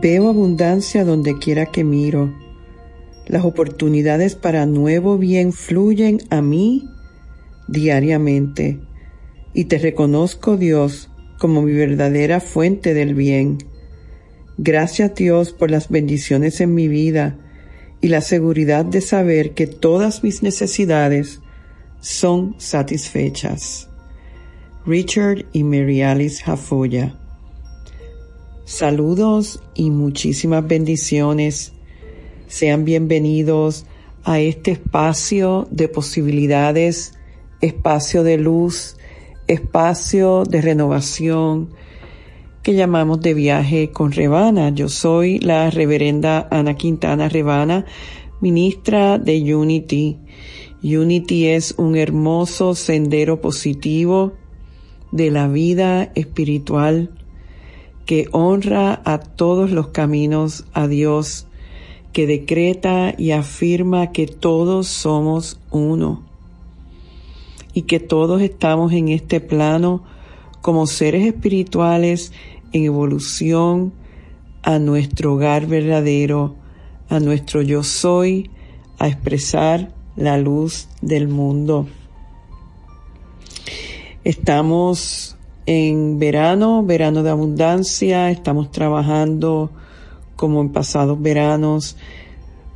Veo abundancia donde quiera que miro. Las oportunidades para nuevo bien fluyen a mí diariamente y te reconozco Dios como mi verdadera fuente del bien. Gracias Dios por las bendiciones en mi vida y la seguridad de saber que todas mis necesidades son satisfechas. Richard y Mary Alice Jafoya. Saludos y muchísimas bendiciones. Sean bienvenidos a este espacio de posibilidades, espacio de luz, espacio de renovación que llamamos de viaje con Rebana. Yo soy la reverenda Ana Quintana Rebana, ministra de Unity. Unity es un hermoso sendero positivo de la vida espiritual que honra a todos los caminos a Dios, que decreta y afirma que todos somos uno y que todos estamos en este plano como seres espirituales en evolución a nuestro hogar verdadero, a nuestro yo soy, a expresar la luz del mundo. Estamos en verano, verano de abundancia, estamos trabajando como en pasados veranos,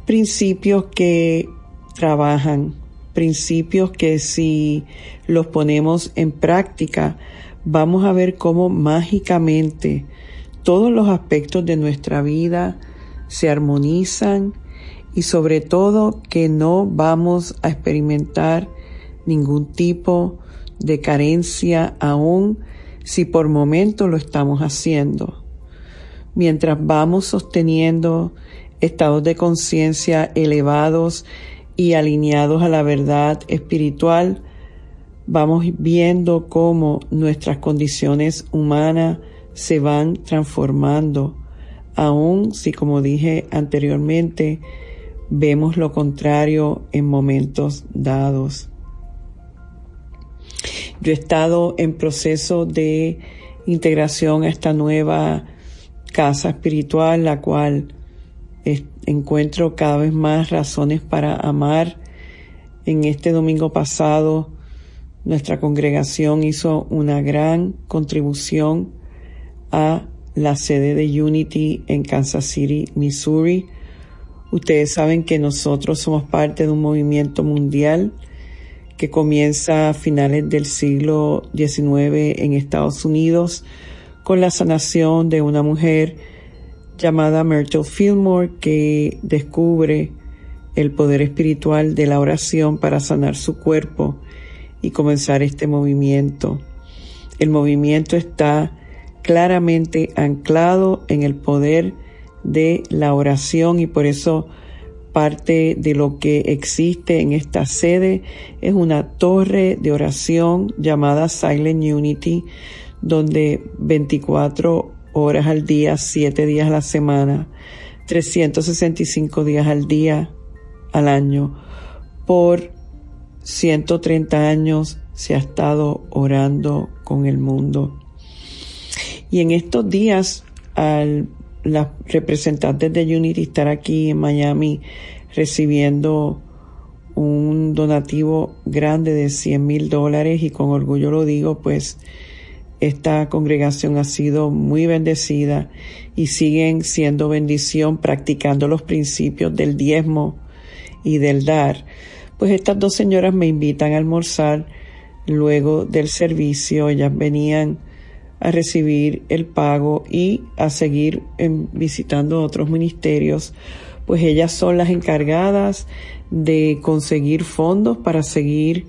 principios que trabajan principios que si los ponemos en práctica, vamos a ver cómo mágicamente todos los aspectos de nuestra vida se armonizan y sobre todo que no vamos a experimentar ningún tipo de carencia aún si por momento lo estamos haciendo. Mientras vamos sosteniendo estados de conciencia elevados y alineados a la verdad espiritual, vamos viendo cómo nuestras condiciones humanas se van transformando, aun si, como dije anteriormente, vemos lo contrario en momentos dados. Yo he estado en proceso de integración a esta nueva casa espiritual, la cual encuentro cada vez más razones para amar. En este domingo pasado, nuestra congregación hizo una gran contribución a la sede de Unity en Kansas City, Missouri. Ustedes saben que nosotros somos parte de un movimiento mundial que comienza a finales del siglo XIX en Estados Unidos con la sanación de una mujer llamada Myrtle Fillmore que descubre el poder espiritual de la oración para sanar su cuerpo y comenzar este movimiento. El movimiento está claramente anclado en el poder de la oración y por eso parte de lo que existe en esta sede es una torre de oración llamada Silent Unity donde 24 horas al día, siete días a la semana, 365 días al día al año. Por 130 años se ha estado orando con el mundo. Y en estos días, al las representantes de Unity estar aquí en Miami recibiendo un donativo grande de 100 mil dólares y con orgullo lo digo, pues esta congregación ha sido muy bendecida y siguen siendo bendición practicando los principios del diezmo y del dar. pues estas dos señoras me invitan a almorzar luego del servicio. Ellas venían a recibir el pago y a seguir visitando otros ministerios, pues ellas son las encargadas de conseguir fondos para seguir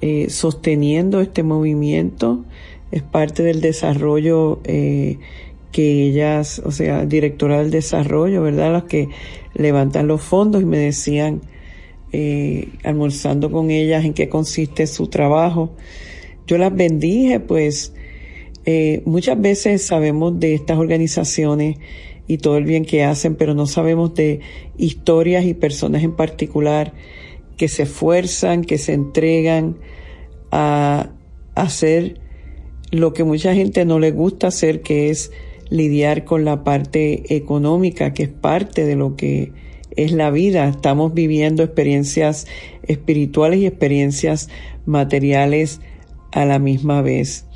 eh, sosteniendo este movimiento. Es parte del desarrollo eh, que ellas, o sea, directora del desarrollo, ¿verdad? Las que levantan los fondos y me decían, eh, almorzando con ellas, en qué consiste su trabajo. Yo las bendije, pues eh, muchas veces sabemos de estas organizaciones y todo el bien que hacen, pero no sabemos de historias y personas en particular que se esfuerzan, que se entregan a hacer lo que mucha gente no le gusta hacer, que es lidiar con la parte económica, que es parte de lo que es la vida. Estamos viviendo experiencias espirituales y experiencias materiales a la misma vez.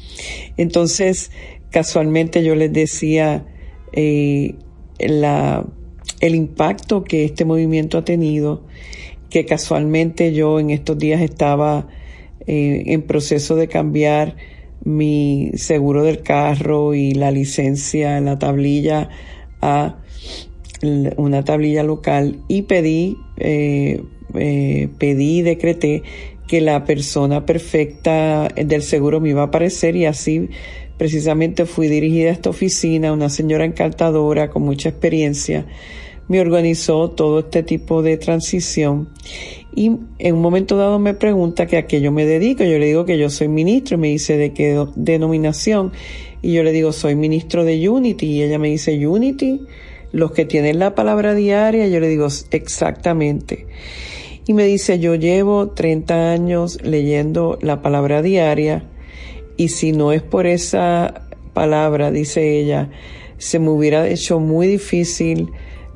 Entonces, casualmente yo les decía eh, el impacto que este movimiento ha tenido, que casualmente yo en estos días estaba eh, en proceso de cambiar mi seguro del carro y la licencia, la tablilla a una tablilla local y pedí, eh, pedí, decreté que la persona perfecta del seguro me iba a aparecer y así precisamente fui dirigida a esta oficina, una señora encantadora con mucha experiencia, me organizó todo este tipo de transición y en un momento dado me pregunta que a qué yo me dedico. Yo le digo que yo soy ministro y me dice de qué denominación. Y yo le digo, soy ministro de Unity. Y ella me dice, Unity, los que tienen la palabra diaria. Yo le digo, exactamente. Y me dice, yo llevo 30 años leyendo la palabra diaria. Y si no es por esa palabra, dice ella, se me hubiera hecho muy difícil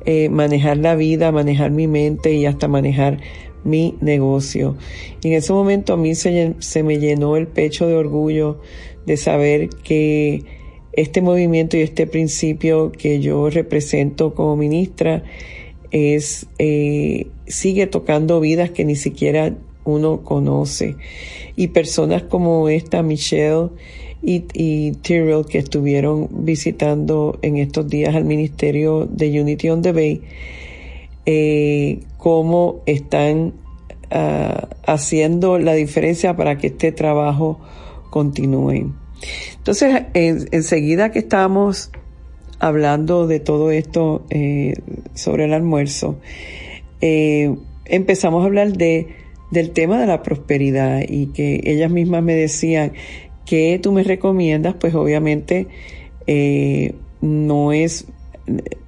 eh, manejar la vida, manejar mi mente y hasta manejar mi negocio. Y en ese momento a mí se, se me llenó el pecho de orgullo de saber que este movimiento y este principio que yo represento como ministra es eh, sigue tocando vidas que ni siquiera uno conoce y personas como esta Michelle y, y Tyrell que estuvieron visitando en estos días al ministerio de Unity on the Bay eh, cómo están ah, haciendo la diferencia para que este trabajo continúe. Entonces, enseguida que estamos hablando de todo esto eh, sobre el almuerzo, eh, empezamos a hablar de, del tema de la prosperidad y que ellas mismas me decían, que tú me recomiendas? Pues obviamente eh, no es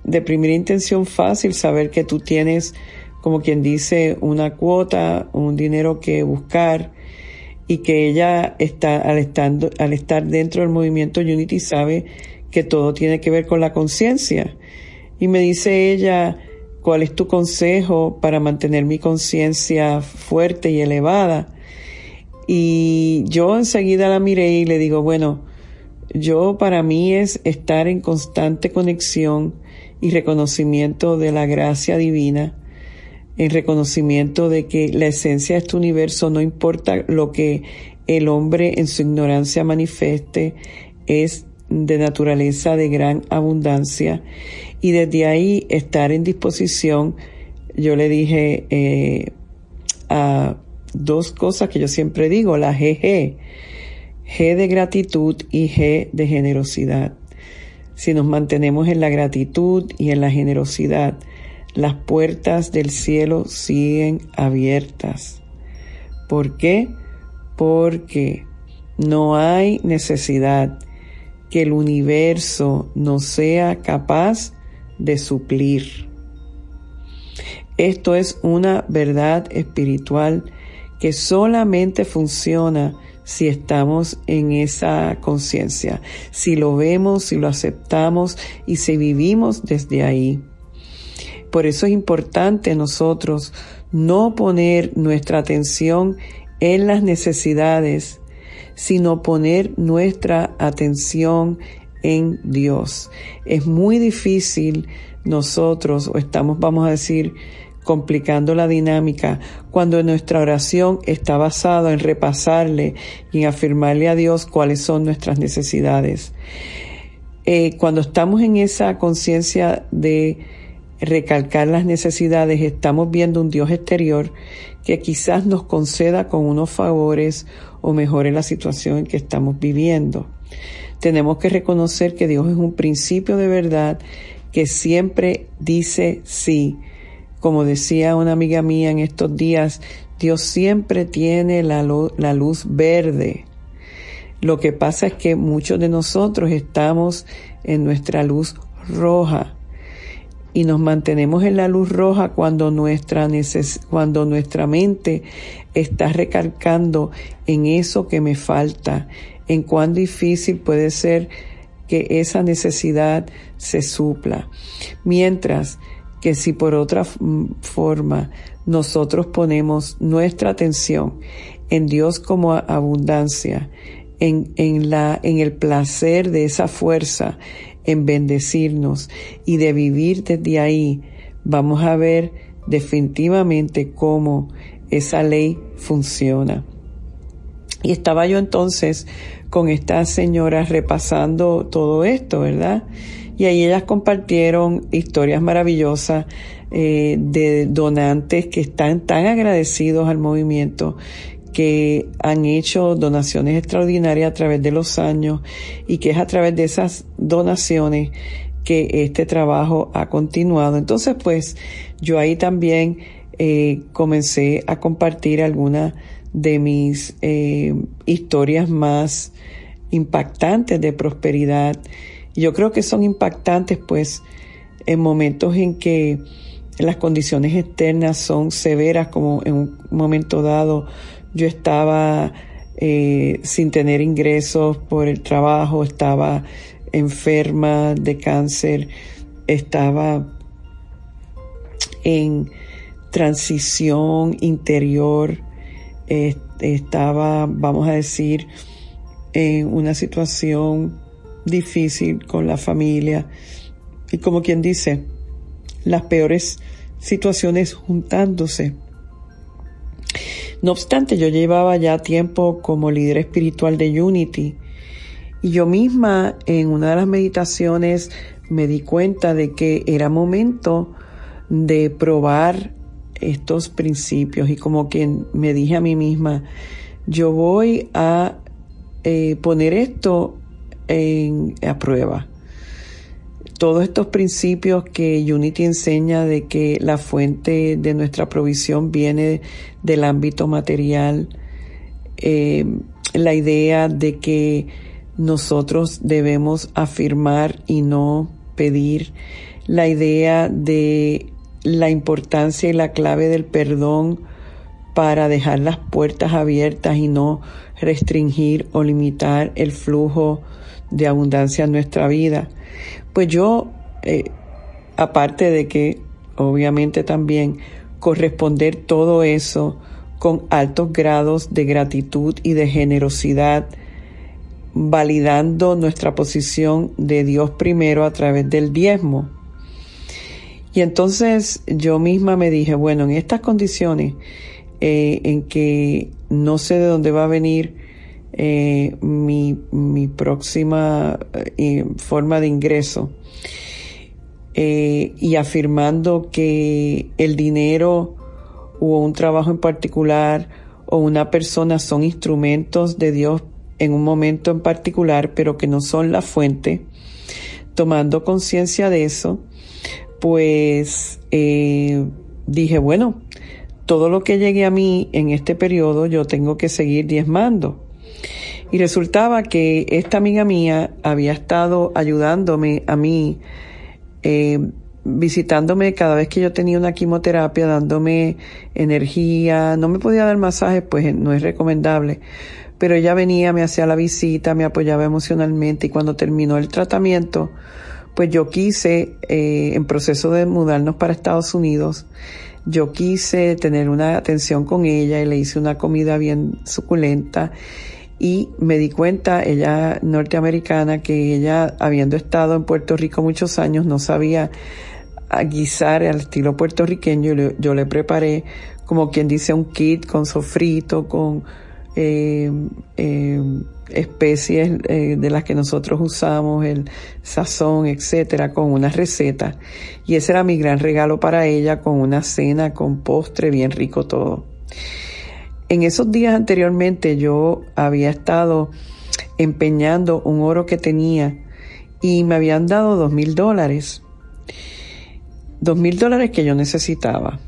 de primera intención fácil saber que tú tienes, como quien dice, una cuota, un dinero que buscar y que ella está al, estando, al estar dentro del movimiento Unity sabe que todo tiene que ver con la conciencia. Y me dice ella, ¿cuál es tu consejo para mantener mi conciencia fuerte y elevada? Y yo enseguida la miré y le digo, bueno, yo para mí es estar en constante conexión y reconocimiento de la gracia divina, en reconocimiento de que la esencia de este universo, no importa lo que el hombre en su ignorancia manifieste, es de naturaleza de gran abundancia y desde ahí estar en disposición, yo le dije eh, a dos cosas que yo siempre digo, la GG, G de gratitud y G de generosidad. Si nos mantenemos en la gratitud y en la generosidad, las puertas del cielo siguen abiertas. ¿Por qué? Porque no hay necesidad que el universo no sea capaz de suplir. Esto es una verdad espiritual que solamente funciona si estamos en esa conciencia, si lo vemos, si lo aceptamos y si vivimos desde ahí. Por eso es importante nosotros no poner nuestra atención en las necesidades, sino poner nuestra atención en Dios. Es muy difícil nosotros, o estamos, vamos a decir, complicando la dinámica, cuando nuestra oración está basada en repasarle y en afirmarle a Dios cuáles son nuestras necesidades. Eh, cuando estamos en esa conciencia de recalcar las necesidades, estamos viendo un Dios exterior que quizás nos conceda con unos favores o mejore la situación en que estamos viviendo. Tenemos que reconocer que Dios es un principio de verdad que siempre dice sí. Como decía una amiga mía en estos días, Dios siempre tiene la, la luz verde. Lo que pasa es que muchos de nosotros estamos en nuestra luz roja y nos mantenemos en la luz roja cuando nuestra, cuando nuestra mente está recalcando en eso que me falta, en cuán difícil puede ser que esa necesidad se supla. Mientras que si por otra forma nosotros ponemos nuestra atención en Dios como abundancia, en, en, la, en el placer de esa fuerza, en bendecirnos y de vivir desde ahí, vamos a ver definitivamente cómo esa ley funciona. Y estaba yo entonces con estas señoras repasando todo esto, ¿verdad? Y ahí ellas compartieron historias maravillosas eh, de donantes que están tan agradecidos al movimiento que han hecho donaciones extraordinarias a través de los años y que es a través de esas donaciones que este trabajo ha continuado. Entonces, pues yo ahí también eh, comencé a compartir algunas de mis eh, historias más impactantes de prosperidad. Yo creo que son impactantes pues en momentos en que las condiciones externas son severas, como en un momento dado yo estaba eh, sin tener ingresos por el trabajo, estaba enferma de cáncer, estaba en transición interior, estaba, vamos a decir, en una situación difícil con la familia y como quien dice, las peores situaciones juntándose. No obstante, yo llevaba ya tiempo como líder espiritual de Unity. Y yo misma en una de las meditaciones me di cuenta de que era momento de probar estos principios. Y como quien me dije a mí misma, yo voy a eh, poner esto en, a prueba todos estos principios que Unity enseña de que la fuente de nuestra provisión viene del ámbito material, eh, la idea de que nosotros debemos afirmar y no pedir, la idea de la importancia y la clave del perdón para dejar las puertas abiertas y no restringir o limitar el flujo de abundancia en nuestra vida. Pues yo, eh, aparte de que obviamente también corresponder todo eso con altos grados de gratitud y de generosidad, validando nuestra posición de Dios primero a través del diezmo. Y entonces yo misma me dije, bueno, en estas condiciones eh, en que no sé de dónde va a venir eh, mi, próxima eh, forma de ingreso eh, y afirmando que el dinero o un trabajo en particular o una persona son instrumentos de Dios en un momento en particular, pero que no son la fuente, tomando conciencia de eso, pues dije, bueno, todo lo que llegue a mí en este periodo yo tengo que seguir diezmando. Y resultaba que esta amiga mía había estado ayudándome a mí, eh, visitándome cada vez que yo tenía una quimioterapia, dándome energía. No me podía dar masajes, pues no es recomendable. Pero ella venía, me hacía la visita, me apoyaba emocionalmente y cuando terminó el tratamiento, pues yo quise, eh, en proceso de mudarnos para Estados Unidos, yo quise tener una atención con ella y le hice una comida bien suculenta y me di cuenta, ella norteamericana, que ella, habiendo estado en Puerto Rico muchos años, no sabía guisar al estilo puertorriqueño. Yo le, preparé, como quien dice, un kit con sofrito, con eh, eh, especies eh, de las que nosotros usamos, el sazón, etcétera, con una receta. Y ese era mi gran regalo para ella, con una cena, con postre, bien rico todo. En esos días anteriormente yo había estado empeñando un oro que tenía y me habían dado dos mil dólares. Dos mil dólares que yo necesitaba.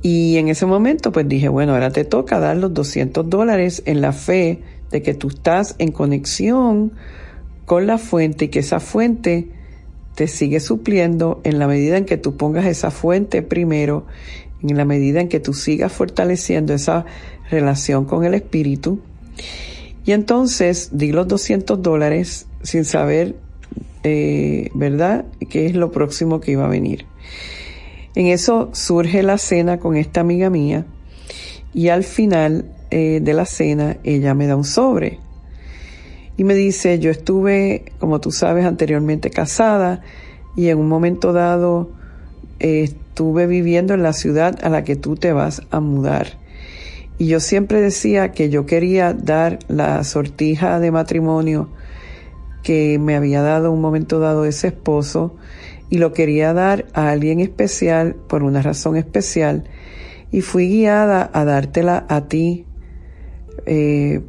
Y en ese momento pues dije, bueno, ahora te toca dar los 200 dólares en la fe de que tú estás en conexión con la fuente y que esa fuente te sigue supliendo en la medida en que tú pongas esa fuente primero, en la medida en que tú sigas fortaleciendo esa relación con el espíritu. Y entonces di los 200 dólares sin saber, eh, ¿verdad?, qué es lo próximo que iba a venir. En eso surge la cena con esta amiga mía y al final eh, de la cena ella me da un sobre y me dice, yo estuve, como tú sabes, anteriormente casada y en un momento dado eh, estuve viviendo en la ciudad a la que tú te vas a mudar. Y yo siempre decía que yo quería dar la sortija de matrimonio que me había dado un momento dado ese esposo y lo quería dar a alguien especial por una razón especial y fui guiada a dártela a ti eh,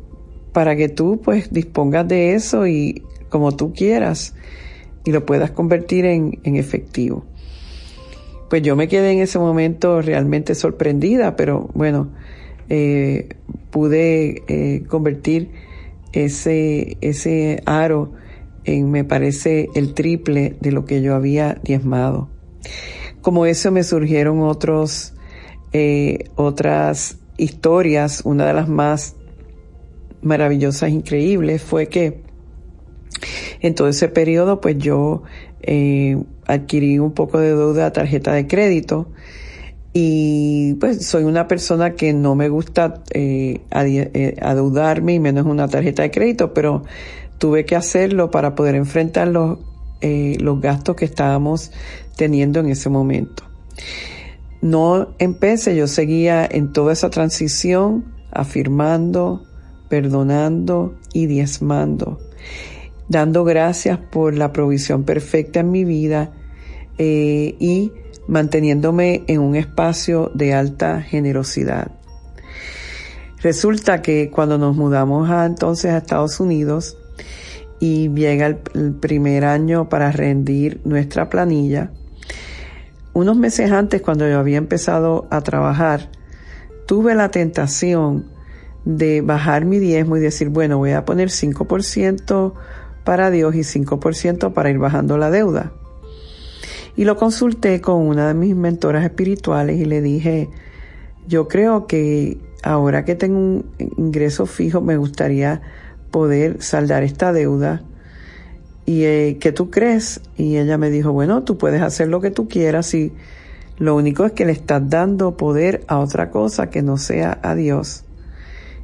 para que tú pues dispongas de eso y como tú quieras y lo puedas convertir en, efectivo. Pues yo me quedé en ese momento realmente sorprendida, pero bueno, eh, pude eh, convertir ese, ese aro en, me parece, el triple de lo que yo había diezmado. Como eso me surgieron otros, eh, otras historias. Una de las más maravillosas, increíbles, fue que en todo ese periodo, pues yo eh, adquirí un poco de deuda a tarjeta de crédito y pues soy una persona que no me gusta eh, eh, adeudarme y menos una tarjeta de crédito, pero tuve que hacerlo para poder enfrentar los, los gastos que estábamos teniendo en ese momento. No empecé, yo seguía en toda esa transición afirmando, perdonando y diezmando, dando gracias por la provisión perfecta en mi vida y manteniéndome en un espacio de alta generosidad. Resulta que cuando nos mudamos a, entonces a Estados Unidos y llega el, primer año para rendir nuestra planilla, unos meses antes cuando yo había empezado a trabajar, tuve la tentación de bajar mi diezmo y decir, bueno, voy a poner 5% para Dios y 5% para ir bajando la deuda. Y lo consulté con una de mis mentoras espirituales y le dije, yo creo que ahora que tengo un ingreso fijo me gustaría poder saldar esta deuda. ¿Y eh, qué tú crees? Y ella me dijo, bueno, tú puedes hacer lo que tú quieras y lo único es que le estás dando poder a otra cosa que no sea a Dios.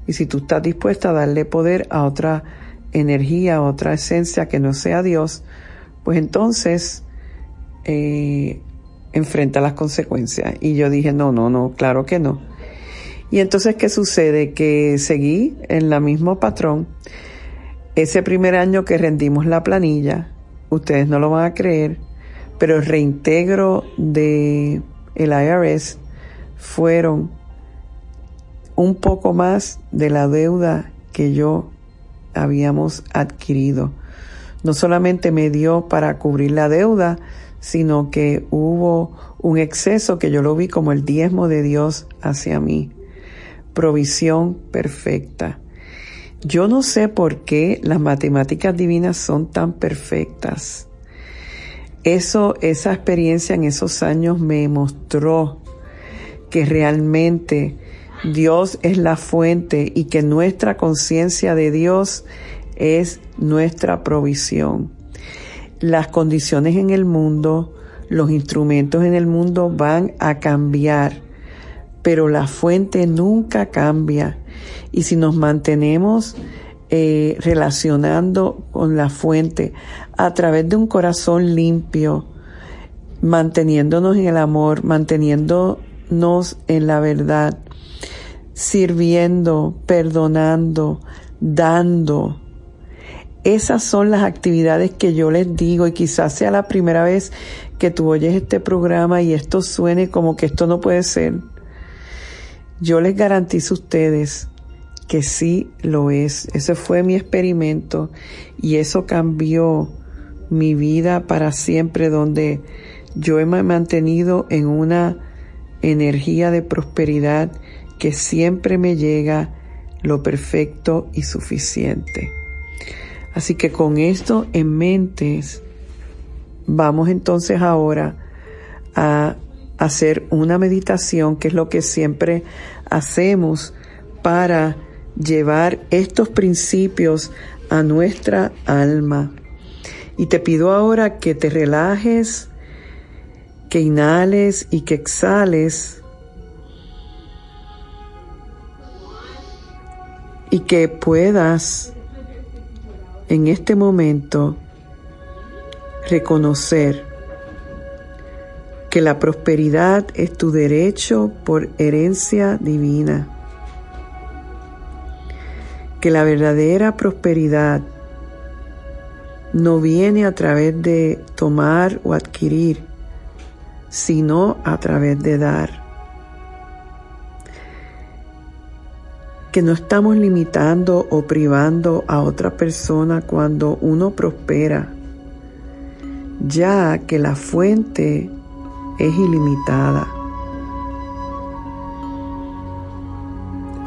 Y si tú estás dispuesta a darle poder a otra energía, otra esencia que no sea Dios, pues entonces eh, enfrenta las consecuencias. Y yo dije, no, no, no, claro que no. Y entonces, ¿qué sucede? Que seguí en la mismo patrón. Ese primer año que rendimos la planilla, ustedes no lo van a creer, pero el reintegro de el IRS fueron un poco más de la deuda que yo habíamos adquirido. No solamente me dio para cubrir la deuda, sino que hubo un exceso que yo lo vi como el diezmo de Dios hacia mí. Provisión perfecta. Yo no sé por qué las matemáticas divinas son tan perfectas. Eso, esa experiencia en esos años me mostró que realmente Dios es la fuente y que nuestra conciencia de Dios es nuestra provisión las condiciones en el mundo, los instrumentos en el mundo van a cambiar, pero la fuente nunca cambia. Y si nos mantenemos eh, relacionando con la fuente a través de un corazón limpio, manteniéndonos en el amor, manteniéndonos en la verdad, sirviendo, perdonando, dando. Esas son las actividades que yo les digo y quizás sea la primera vez que tú oyes este programa y esto suene como que esto no puede ser. Yo les garantizo a ustedes que sí lo es. Ese fue mi experimento y eso cambió mi vida para siempre donde yo he mantenido en una energía de prosperidad que siempre me llega lo perfecto y suficiente. Así que con esto en mente, vamos entonces ahora a hacer una meditación, que es lo que siempre hacemos para llevar estos principios a nuestra alma. Y te pido ahora que te relajes, que inhales y que exhales y que puedas en este momento reconocer que la prosperidad es tu derecho por herencia divina, que la verdadera prosperidad no viene a través de tomar o adquirir, sino a través de dar. Que no estamos limitando o privando a otra persona cuando uno prospera, ya que la fuente es ilimitada.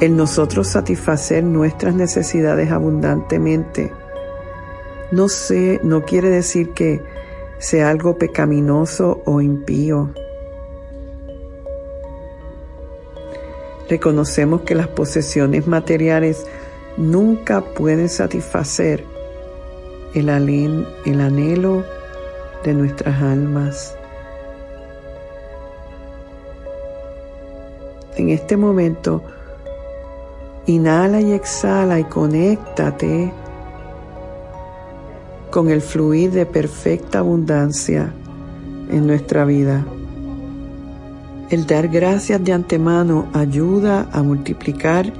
El nosotros satisfacer nuestras necesidades abundantemente no sé, no quiere decir que sea algo pecaminoso o impío. Reconocemos que las posesiones materiales nunca pueden satisfacer el, el anhelo de nuestras almas. En este momento, inhala y exhala y conéctate con el fluir de perfecta abundancia en nuestra vida. El dar gracias de antemano ayuda a multiplicar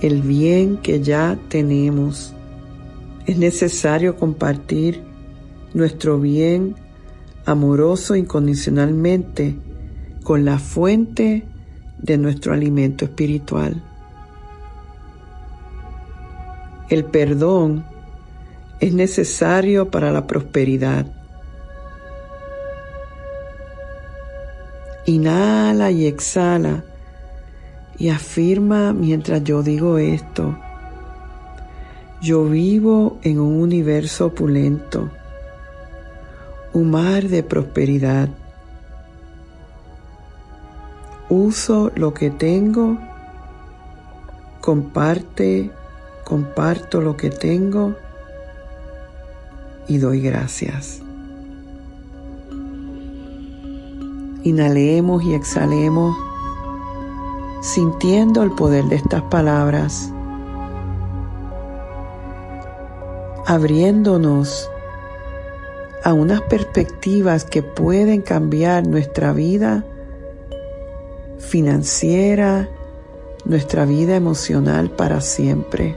el bien que ya tenemos. Es necesario compartir nuestro bien amoroso incondicionalmente con la fuente de nuestro alimento espiritual. El perdón es necesario para la prosperidad. Inhala y exhala y afirma mientras yo digo esto. Yo vivo en un universo opulento, un mar de prosperidad. Uso lo que tengo, comparte, comparto lo que tengo y doy gracias. Inhalemos y exhalemos sintiendo el poder de estas palabras, abriéndonos a unas perspectivas que pueden cambiar nuestra vida financiera, nuestra vida emocional para siempre.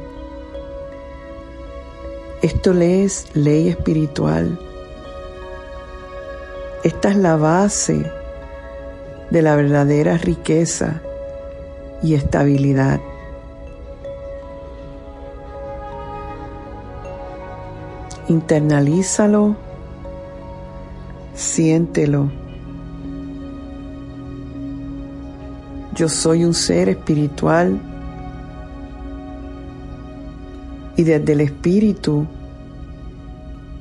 Esto es ley espiritual. Esta es la base de la verdadera riqueza y estabilidad. Internalízalo, siéntelo. Yo soy un ser espiritual y desde el espíritu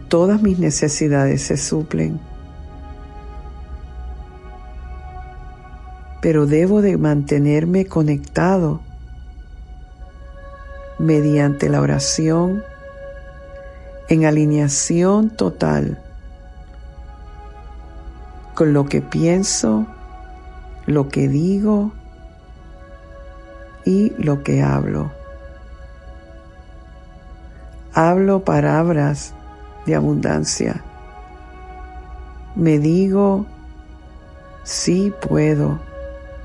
todas mis necesidades se suplen. Pero debo de mantenerme conectado mediante la oración en alineación total con lo que pienso, lo que digo y lo que hablo. Hablo palabras de abundancia. Me digo sí puedo,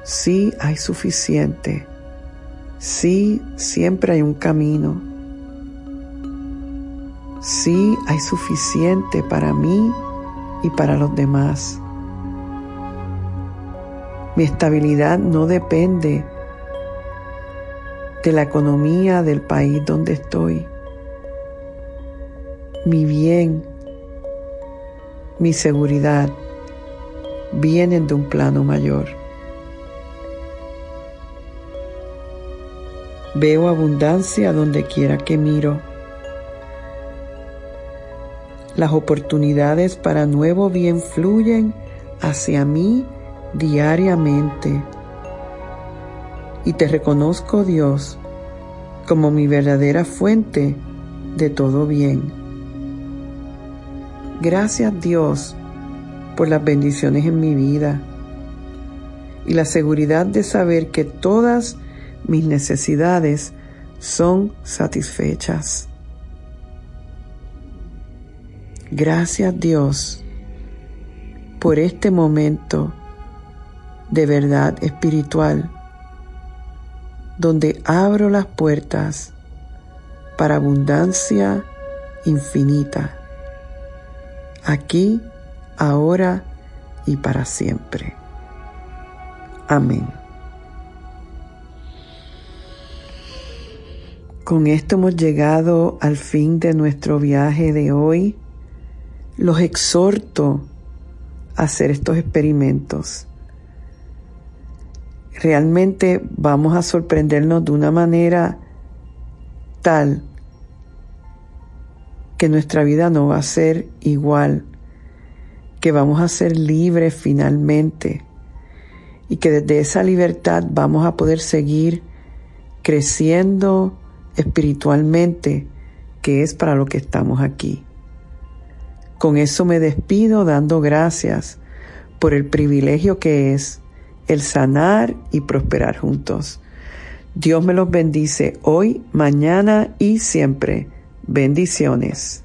sí hay suficiente, sí siempre hay un camino, sí hay suficiente para mí y para los demás. Mi estabilidad no depende de la economía del país donde estoy. Mi bien, mi seguridad vienen de un plano mayor. Veo abundancia donde quiera que miro. Las oportunidades para nuevo bien fluyen hacia mí diariamente. Y te reconozco, Dios, como mi verdadera fuente de todo bien. Gracias, Dios, por las bendiciones en mi vida y la seguridad de saber que todas mis necesidades son satisfechas. Gracias Dios por este momento de verdad espiritual donde abro las puertas para abundancia infinita, aquí, ahora y para siempre. Amén. Con esto hemos llegado al fin de nuestro viaje de hoy. Los exhorto a hacer estos experimentos realmente vamos a sorprendernos de una manera tal que nuestra vida no va a ser igual, que vamos a ser libres finalmente y que desde esa libertad vamos a poder seguir creciendo espiritualmente, que es para lo que estamos aquí. Con eso me despido dando gracias por el privilegio que es el sanar y prosperar juntos. Dios me los bendice hoy, mañana y siempre. Bendiciones.